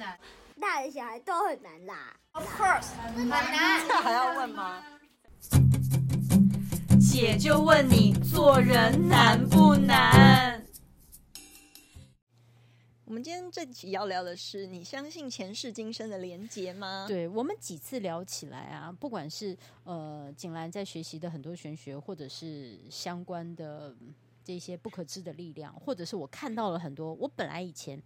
难？大人小孩都很难啦。Of course，很难。这还要问吗？姐就问你，做人难不难？我们今天这期要聊的是，你相信前世今生的连结吗？对，我们几次聊起来啊，不管是呃景兰在学习的很多玄学，或者是相关的这些不可知的力量，或者是我看到了很多，我本来以前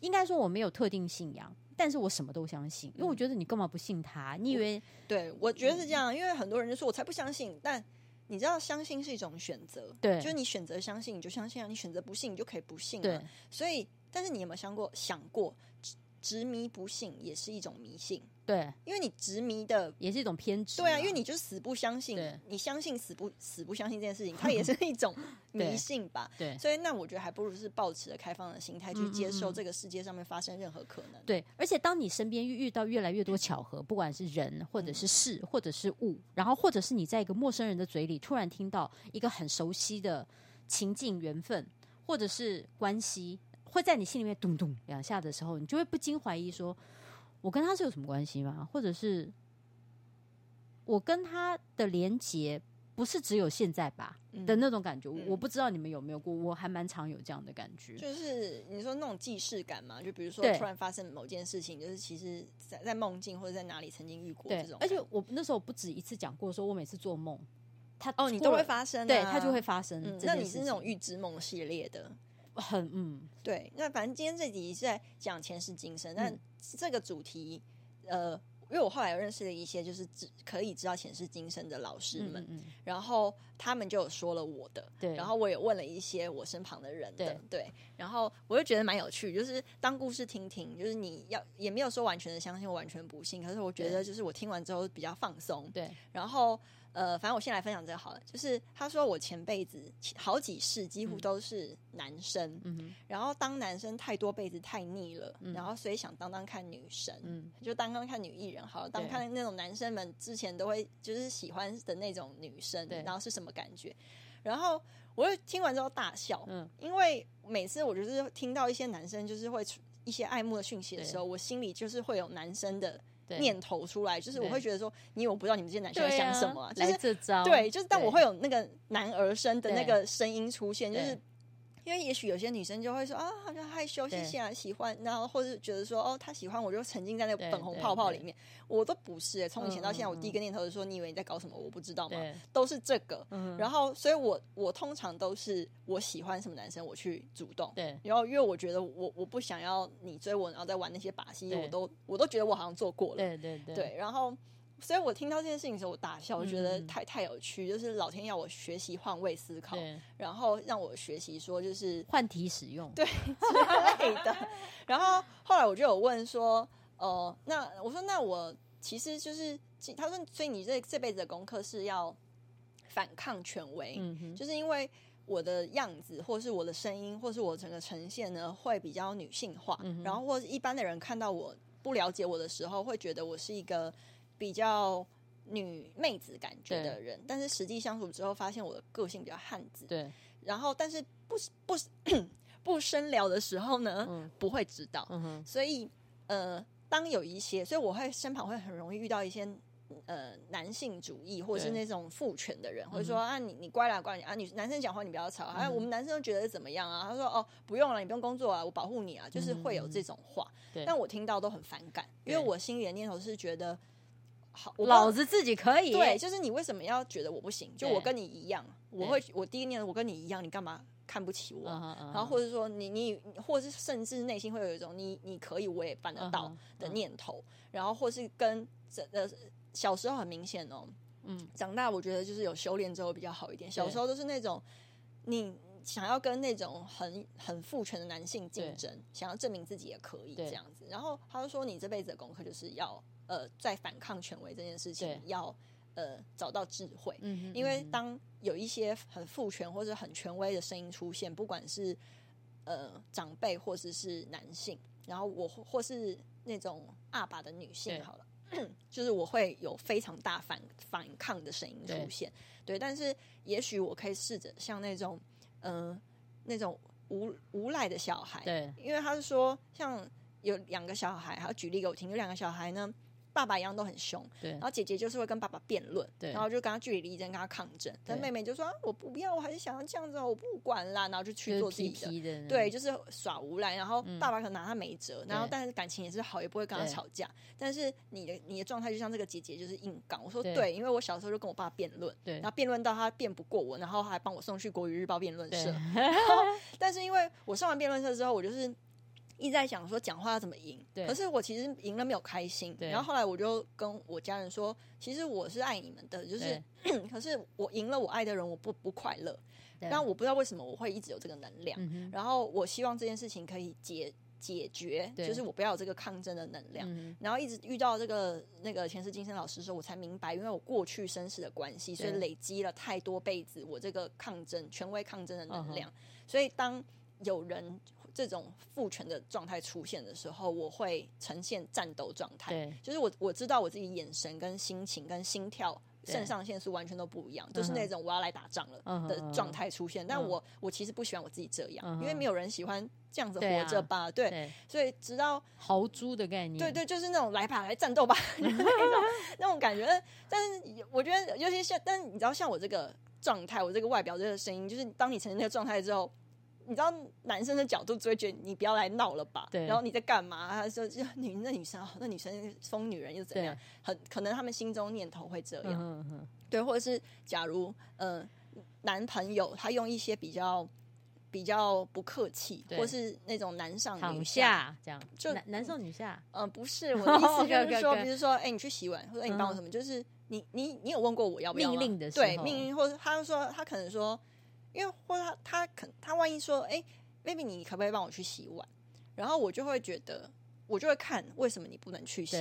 应该说我没有特定信仰，但是我什么都相信，因为我觉得你干嘛不信他？你以为？对，我觉得是这样，因为很多人就说我才不相信，但你知道，相信是一种选择，对，就是你选择相信，你就相信啊；你选择不信，你就可以不信啊。对，所以。但是你有没有想过，想过执执迷不信也是一种迷信？对，因为你执迷的也是一种偏执。对啊，因为你就死不相信，你相信死不死不相信这件事情，它也是一种 迷信吧？对，对，所以那我觉得还不如是抱持着开放的心态去接受这个世界上面发生任何可能。对，而且当你身边遇到越来越多巧合，不管是人或者是事或者是物，然后或者是你在一个陌生人的嘴里突然听到一个很熟悉的情境缘分，或者是关系。会在你心里面咚咚两下的时候，你就会不禁怀疑说：“我跟他是有什么关系吗？或者是我跟他的连接不是只有现在吧？”嗯、的那种感觉，我不知道你们有没有过，我还蛮常有这样的感觉。就是你说那种既视感嘛，就比如说突然发生某件事情，就是其实在在梦境或者在哪里曾经遇过这种。而且我那时候不止一次讲过，说我每次做梦，他哦，你都会发生、啊，对，他就会发生、嗯。那你是那种预知梦系列的？很嗯，对，那反正今天这集是在讲前世今生，但这个主题，呃，因为我后来有认识了一些就是只可以知道前世今生的老师们，嗯嗯，然后他们就有说了我的，对，然后我也问了一些我身旁的人的，对，对，然后我就觉得蛮有趣，就是当故事听听，就是你要也没有说完全的相信，我完全不信，可是我觉得就是我听完之后比较放松，对，然后。呃，反正我先来分享这个好了。就是他说我前辈子好几世几乎都是男生，嗯，然后当男生太多辈子太腻了，嗯，然后所以想当当看女生，嗯，就当当看女艺人好了，当看那种男生们之前都会就是喜欢的那种女生，对，然后是什么感觉？然后我就听完之后大笑，嗯，因为每次我就是听到一些男生就是会一些爱慕的讯息的时候，我心里就是会有男生的。念头出来，就是我会觉得说，你以为我不知道你们这些男生在想什么、啊，就是对，就是但我会有那个男儿身的那个声音出现，就是。因为也许有些女生就会说啊，好像害羞，谢谢啊，喜欢，然后或者觉得说哦，他喜欢我，就沉浸在那个粉红泡泡里面。我都不是、欸，从以前到现在，我第一个念头是说，你以为你在搞什么？我不知道吗？都是这个。然后，所以我我通常都是我喜欢什么男生，我去主动。对。然后，因为我觉得我我不想要你追我，然后再玩那些把戏，我都我都觉得我好像做过了。对对对。对，然后。所以我听到这件事情的时候，我大笑，我觉得太太有趣，就是老天要我学习换位思考，然后让我学习说就是换题使用，对之类的。然后后来我就有问说，哦、呃，那我说那我其实就是，他说，所以你这这辈子的功课是要反抗权威，嗯，就是因为我的样子，或是我的声音，或是我整个呈现呢，会比较女性化，嗯，然后或是一般的人看到我不了解我的时候，会觉得我是一个。比较女妹子感觉的人，但是实际相处之后，发现我的个性比较汉子。对，然后但是不不 不深聊的时候呢，嗯、不会知道。嗯、所以呃，当有一些，所以我会身旁会很容易遇到一些呃男性主义或者是那种父权的人，会说啊，你你乖啦乖啦啊，女男生讲话你不要吵，啊，我们男生都觉得怎么样啊？他说哦，不用了，你不用工作啊，我保护你啊，就是会有这种话。对，但我听到都很反感，因为我心里的念头是觉得。好，老子自己可以。对，就是你为什么要觉得我不行？就我跟你一样，我会我第一念我跟你一样，你干嘛看不起我？Uh uh. 然后或者说你你，或者是甚至内心会有一种你你可以我也办得到的念头。Uh uh. 然后或是跟这呃小时候很明显哦，嗯，长大我觉得就是有修炼之后比较好一点。小时候都是那种你想要跟那种很很父权的男性竞争，想要证明自己也可以这样子。然后他就说你这辈子的功课就是要。呃，在反抗权威这件事情，要呃找到智慧，嗯，因为当有一些很父权或者很权威的声音出现，不管是呃长辈或者是男性，然后我或是那种阿爸的女性，好了，就是我会有非常大反反抗的声音出现，对，对，但是也许我可以试着像那种，嗯、呃，那种无无赖的小孩，对，因为他是说像。有两个小孩，还要举例给我听，有两个小孩呢。爸爸一样都很凶，对，然后姐姐就是会跟爸爸辩论，对，然后就跟他据理力争，跟他抗争。但妹妹就说：“啊、我不要，我还是想要这样子，我不管啦。”然后就去做自己的，对，就是耍无赖。然后爸爸可能拿他没辙，嗯、然后但是感情也是好，也不会跟他吵架。但是你的你的状态就像这个姐姐，就是硬刚。我说对，对，因为我小时候就跟我爸辩论，对，然后辩论到他辩不过我，然后还帮我送去国语日报辩论社。然后，但是因为我上完辩论社之后，我就是。一直在想说讲话要怎么赢，可是我其实赢了没有开心。然后后来我就跟我家人说，其实我是爱你们的，就是，可是我赢了我爱的人，我不不快乐。但我不知道为什么我会一直有这个能量。嗯、然后我希望这件事情可以解解决，就是我不要有这个抗争的能量。嗯、然后一直遇到这个那个前世今生老师的时候，我才明白，因为我过去生死的关系，所以累积了太多辈子我这个抗争权威抗争的能量。所以当有人。这种父权的状态出现的时候，我会呈现战斗状态。对，就是我我知道我自己眼神跟心情跟心跳、肾上腺素完全都不一样，就是那种我要来打仗了的状态出现。但我我其实不喜欢我自己这样，因为没有人喜欢这样子活着吧？对，所以直到豪猪的概念，对对，就是那种来吧，来战斗吧 那种那种感觉。但是我觉得，尤其像，但你知道，像我这个状态，我这个外表，这个声音，就是当你呈现那个状态之后。你知道男生的角度就会觉得你不要来闹了吧？对。然后你在干嘛？他说：“就女那女生，那女生疯女人又怎样？很可能他们心中念头会这样。对，或者是假如嗯、呃，男朋友他用一些比较比较不客气，或是那种男上女下这样，就男男上女下。嗯、呃，不是 我的意思，就是说，比如说，哎、欸，你去洗碗，或者你帮我什么？嗯、就是你你你有问过我要不要命令的时候？对，命令，或者他说他可能说。因为或者他他可他万一说哎，baby 你可不可以帮我去洗碗？然后我就会觉得，我就会看为什么你不能去洗。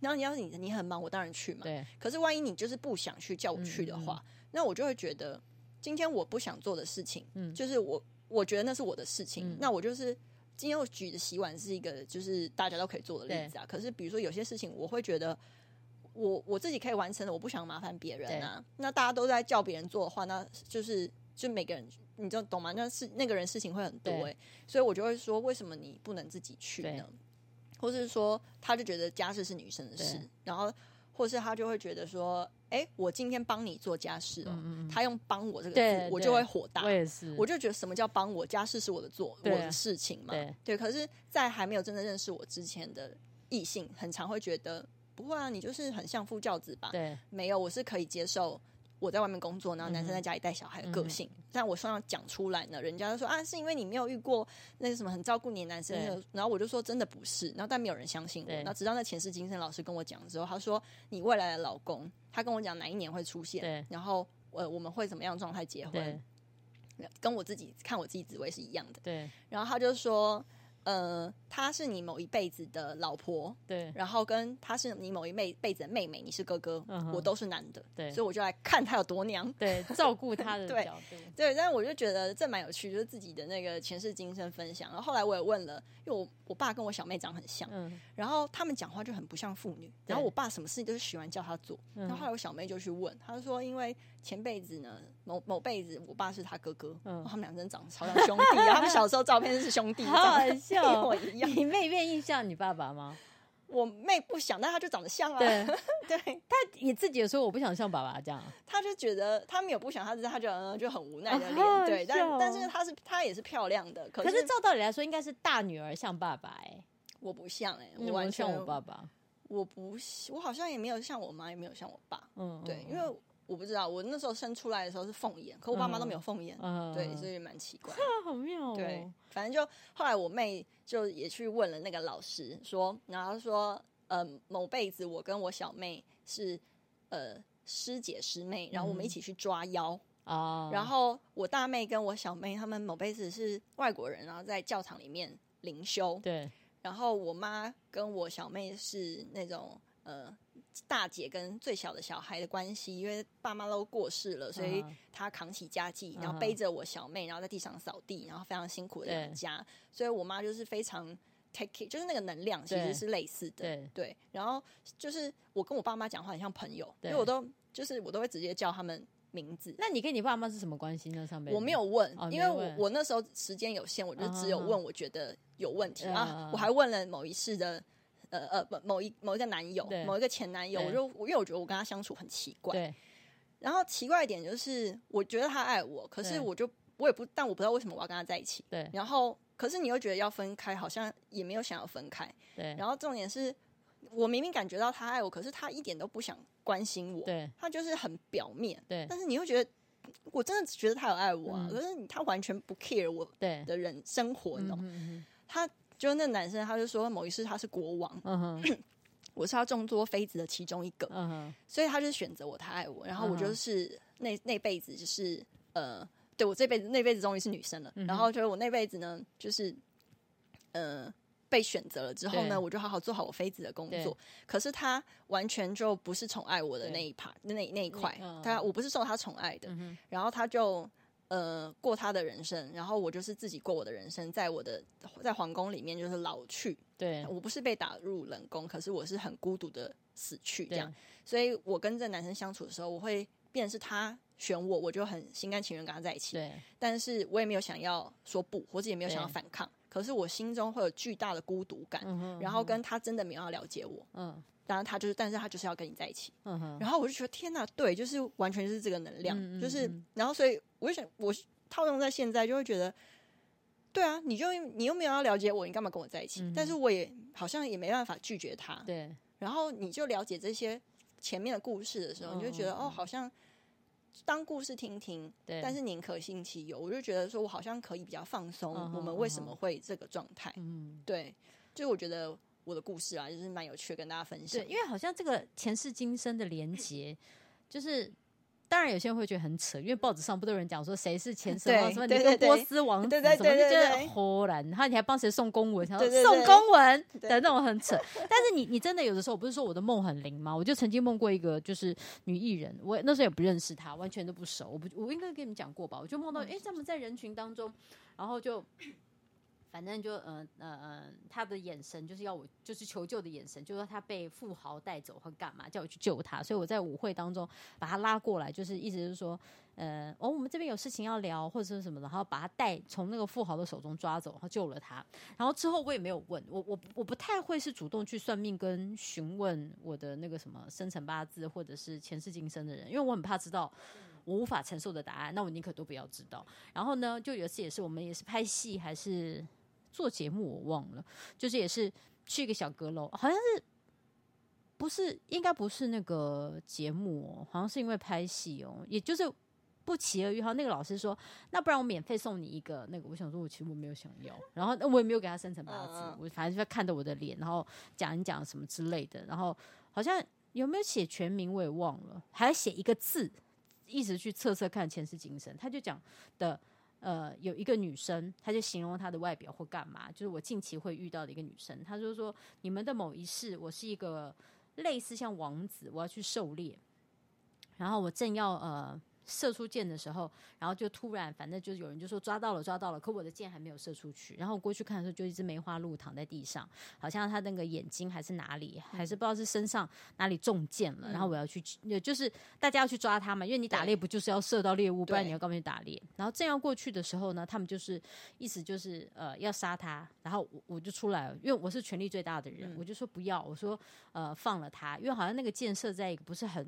然后你要是你你很忙，我当然去嘛。对。可是万一你就是不想去叫我去的话，嗯嗯、那我就会觉得今天我不想做的事情，嗯，就是我我觉得那是我的事情。嗯、那我就是今天我举的洗碗是一个就是大家都可以做的例子啊。可是比如说有些事情，我会觉得我我自己可以完成的，我不想麻烦别人啊。那大家都在叫别人做的话，那就是。就每个人，你就懂吗？那是那个人事情会很多哎、欸，所以我就会说，为什么你不能自己去呢？或是说，他就觉得家事是女生的事，然后，或是他就会觉得说，哎、欸，我今天帮你做家事哦、他用“帮我”这个字，我就会火大。我也是，我就觉得什么叫帮我？家事是我的做，我的事情嘛。对，对，可是，在还没有真的认识我之前的异性，很常会觉得不会啊，你就是很相夫教子吧？对，没有，我是可以接受。我在外面工作，然后男生在家里带小孩的个性，嗯、但我说要讲出来呢，人家就说啊，是因为你没有遇过那个什么很照顾你的男生，然后我就说真的不是，然后但没有人相信我，然后直到那前世今生老师跟我讲之后，他说你未来的老公，他跟我讲哪一年会出现，然后呃我们会怎么样状态结婚，对。跟我自己看我自己紫微是一样的，对，然后他就说。呃，她是你某一辈子的老婆，对，然后跟她是你某一辈辈子的妹妹，你是哥哥，嗯、我都是男的，对，所以我就来看她有多娘，对，照顾她的对，对，但是我就觉得这蛮有趣，就是自己的那个前世今生分享。然后后来我也问了，因为我我爸跟我小妹长很像，嗯，然后他们讲话就很不像父女，然后我爸什么事情都是喜欢叫他做，对然后后来我小妹就去问，他说因为前辈子呢，某某辈子我爸是他哥哥，嗯，他们两个人长得超像兄弟，他们小时候照片是兄弟，好好笑。一模一样，你妹愿意像你爸爸吗？我妹不想，但她就长得像啊。对，对，她也自己也说我不想像爸爸这样。她就觉得他没有不想，她是她就嗯就很无奈的脸。对，但但是她是她也是漂亮的。可是照道理来说，应该是大女儿像爸爸哎，我不像哎，我完全像我爸爸。我不，我好像也没有像我妈，也没有像我爸。嗯，对，因为。我不知道，我那时候生出来的时候是凤眼，可我爸妈都没有凤眼，嗯、对，所以蛮奇怪。好妙哦。对，反正就后来我妹就也去问了那个老师，说，然后说，呃，某辈子我跟我小妹是呃师姐师妹，然后我们一起去抓妖啊。嗯、然后我大妹跟我小妹他们某辈子是外国人，然后在教堂里面灵修。对。然后我妈跟我小妹是那种呃。大姐跟最小的小孩的关系，因为爸妈都过世了，所以她扛起家计，然后背着我小妹，然后在地上扫地，然后非常辛苦的养家。所以我妈就是非常 take care，就是那个能量其实是类似的。对，对，然后就是我跟我爸妈讲话很像朋友，对因为我都就是我都会直接叫他们名字。那你跟你爸妈是什么关系呢？上面我没有问，哦、因为我我那时候时间有限，我就只有问我觉得有问题、嗯、啊。我还问了某一世的呃呃不某一某一个男友，某一个前男友，我就因为我觉得我跟他相处很奇怪。对。然后奇怪一点就是，我觉得他爱我，可是我就我也不，但我不知道为什么我要跟他在一起。对。然后，可是你又觉得要分开，好像也没有想要分开。对。然后重点是，我明明感觉到他爱我，可是他一点都不想关心我。对。他就是很表面。对。但是你又觉得，我真的觉得他有爱我啊，嗯、可是他完全不 care 我的人生活，你懂？他就那男生，他就说某一世他是国王。嗯哼。我是他众多妃子的其中一个，uh. 所以他就选择我，他爱我，然后我就是那那辈子就是呃，对我这辈子那辈子终于是女生了，uh. 然后就是我那辈子呢，就是呃被选择了之后呢，我就好好做好我妃子的工作。可是他完全就不是宠爱我的那一 part，那那一块，uh. 他我不是受他宠爱的，uh. 然后他就。呃，过他的人生，然后我就是自己过我的人生，在我的在皇宫里面就是老去。对，我不是被打入冷宫，可是我是很孤独的死去这样。所以我跟这个男生相处的时候，我会变成是他选我，我就很心甘情愿跟他在一起。对，但是我也没有想要说不，或者也没有想要反抗。可是我心中会有巨大的孤独感，嗯哼嗯哼然后跟他真的没有要了解我。嗯。当然，他就是，但是他就是要跟你在一起。嗯哼。然后我就觉得，天哪，对，就是完全就是这个能量，嗯嗯嗯就是，然后所以我就想，我套用在现在，就会觉得，对啊，你就你又没有要了解我，你干嘛跟我在一起？嗯、但是我也好像也没办法拒绝他。对。然后你就了解这些前面的故事的时候，你就觉得，哦，好像当故事听听。对。但是宁可信其有，我就觉得说我好像可以比较放松。我们为什么会这个状态？嗯。对。就我觉得。我的故事啊，就是蛮有趣的，跟大家分享。对，因为好像这个前世今生的连结，就是当然有些人会觉得很扯，因为报纸上不都有人讲说谁是前世什么你跟波斯王子什么，就觉得忽然，然后你还帮谁送公文，然后送公文的那种很扯。但是你你真的有的时候，我不是说我的梦很灵吗？我就曾经梦过一个就是女艺人，我那时候也不认识她，完全都不熟。我不我应该跟你们讲过吧？我就梦到哎，他们在人群当中，然后就。反正就嗯嗯嗯，他的眼神就是要我，就是求救的眼神，就是说他被富豪带走或干嘛，叫我去救他。所以我在舞会当中把他拉过来，就是意思是说，呃，哦，我们这边有事情要聊，或者是什么的，然后把他带从那个富豪的手中抓走，然后救了他。然后之后我也没有问我，我我不太会是主动去算命跟询问我的那个什么生辰八字或者是前世今生的人，因为我很怕知道我无法承受的答案，那我宁可都不要知道。然后呢，就有一次也是我们也是拍戏还是。做节目我忘了，就是也是去一个小阁楼，好像是不是应该不是那个节目哦，好像是因为拍戏哦，也就是不期而遇。哈，那个老师说，那不然我免费送你一个那个。我想说，我其实我没有想要，然后我也没有给他生辰八字，我反正就看着我的脸，然后讲一讲什么之类的，然后好像有没有写全名我也忘了，还写一个字，一直去测测看前世今生。他就讲的。呃，有一个女生，她就形容她的外表或干嘛，就是我近期会遇到的一个女生。她就说：“你们的某一世，我是一个类似像王子，我要去狩猎，然后我正要呃。”射出箭的时候，然后就突然，反正就是有人就说抓到了，抓到了，可我的箭还没有射出去。然后过去看的时候，就一只梅花鹿躺在地上，好像他那个眼睛还是哪里，还是不知道是身上哪里中箭了。嗯、然后我要去，就是大家要去抓它嘛，因为你打猎不就是要射到猎物，不然你要干嘛去打猎？然后正要过去的时候呢，他们就是意思就是呃要杀他，然后我我就出来了，因为我是权力最大的人，嗯、我就说不要，我说呃放了他，因为好像那个箭射在一个不是很。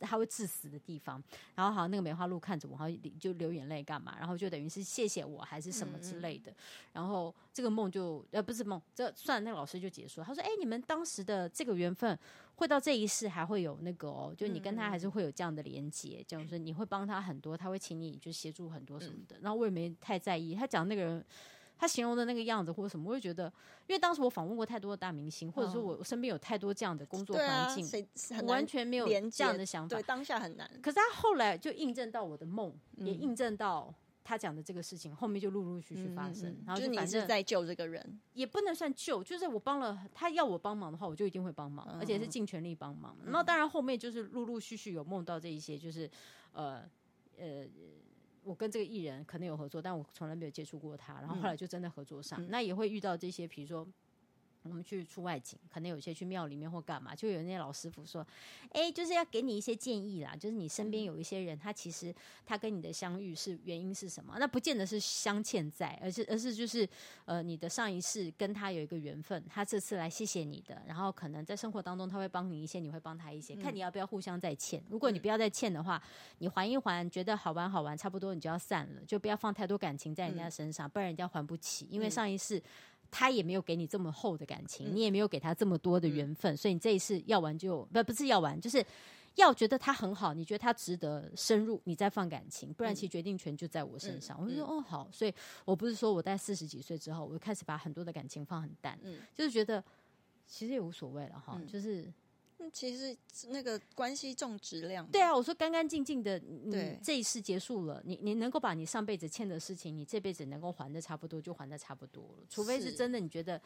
他会致死的地方，然后好像那个梅花鹿看着我，然后就流眼泪干嘛？然后就等于是谢谢我还是什么之类的。然后这个梦就呃不是梦，这算了，那个老师就结束。他说：“哎，你们当时的这个缘分会到这一世还会有那个哦，就你跟他还是会有这样的连接，就是你会帮他很多，他会请你就协助很多什么的。嗯、然后我也没太在意，他讲那个人。”他形容的那个样子或者什么，我会觉得，因为当时我访问过太多的大明星，或者说我身边有太多这样的工作环境，我完全没有这样的想法。对，当下很难。可是他后来就印证到我的梦，也印证到他讲的这个事情，后面就陆陆续续发生。然后就你是在救这个人，也不能算救，就是我帮了他，要我帮忙的话，我就一定会帮忙，而且是尽全力帮忙。然后当然后面就是陆陆续续有梦到这一些，就是呃呃。我跟这个艺人可能有合作，但我从来没有接触过他。然后后来就真的合作上，嗯、那也会遇到这些，比如说我们去出外景，可能有些去庙里面或干嘛，就有那些老师傅说：“哎，就是要给你一些建议啦。就是你身边有一些人，他其实他跟你的相遇是原因是什么？那不见得是相欠债，而是而是就是呃，你的上一世跟他有一个缘分，他这次来谢谢你的，然后可能在生活当中他会帮你一些，你会帮他一些，看你要不要互相再欠。如果你不要再欠的话，你还一还，觉得好玩好玩，差不多你就要散了，就不要放太多感情在人家身上，不然人家还不起，因为上一世。”他也没有给你这么厚的感情，嗯、你也没有给他这么多的缘分，嗯、所以你这一次要玩就不不是要玩，就是要觉得他很好，你觉得他值得深入，你再放感情，不然其实决定权就在我身上。嗯、我就说哦好，所以我不是说我在四十几岁之后，我就开始把很多的感情放很淡，嗯、就是觉得其实也无所谓了哈，嗯、就是。其实那个关系重质量，对啊，我说干干净净的，你这一世结束了，你你能够把你上辈子欠的事情，你这辈子能够还的差不多，就还的差不多了。除非是真的，你觉得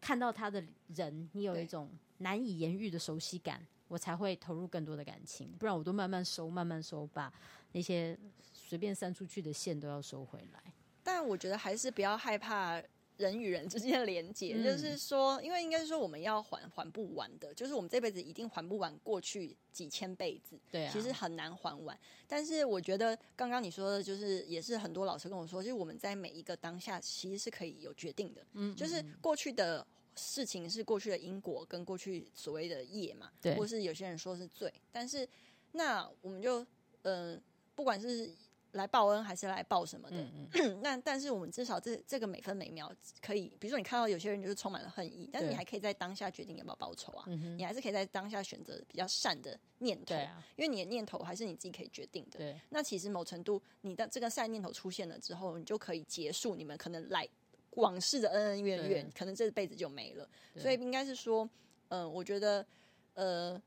看到他的人，你有一种难以言喻的熟悉感，我才会投入更多的感情。不然我都慢慢收，慢慢收，把那些随便散出去的线都要收回来。但我觉得还是不要害怕。人与人之间的连接，嗯、就是说，因为应该是说我们要还还不完的，就是我们这辈子一定还不完过去几千辈子，对、啊，其实很难还完。但是我觉得刚刚你说的，就是也是很多老师跟我说，就是我们在每一个当下其实是可以有决定的，嗯，就是过去的事情是过去的因果跟过去所谓的业嘛，对，或是有些人说是罪，但是那我们就嗯、呃，不管是。来报恩还是来报什么的？嗯嗯 那但是我们至少这这个每分每秒可以，比如说你看到有些人就是充满了恨意，但是你还可以在当下决定要不要报仇啊？对你还是可以在当下选择比较善的念头，啊、因为你的念头还是你自己可以决定的。对那其实某程度，你的这个善念头出现了之后，你就可以结束你们可能来往事的恩恩怨怨，可能这辈子就没了。所以应该是说，嗯、呃，我觉得，呃，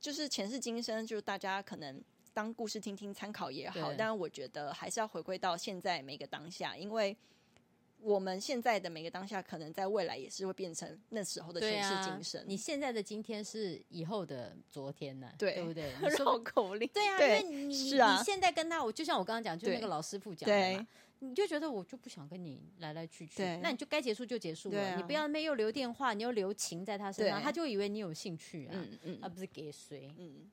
就是前世今生，就是大家可能。当故事听听参考也好，对但我觉得还是要回归到现在每个当下，因为我们现在的每个当下，可能在未来也是会变成那时候的前世今生。你现在的今天是以后的昨天呢？对，对不对？绕口令。对啊，对因为你是啊，你现在跟他，我就像我刚刚讲，就那个老师傅讲的嘛，对你就觉得我就不想跟你来来去去，那你就该结束就结束了，啊、你不要那边又留电话，你又留情在他身上，他就以为你有兴趣啊，嗯嗯，而不是给谁，嗯。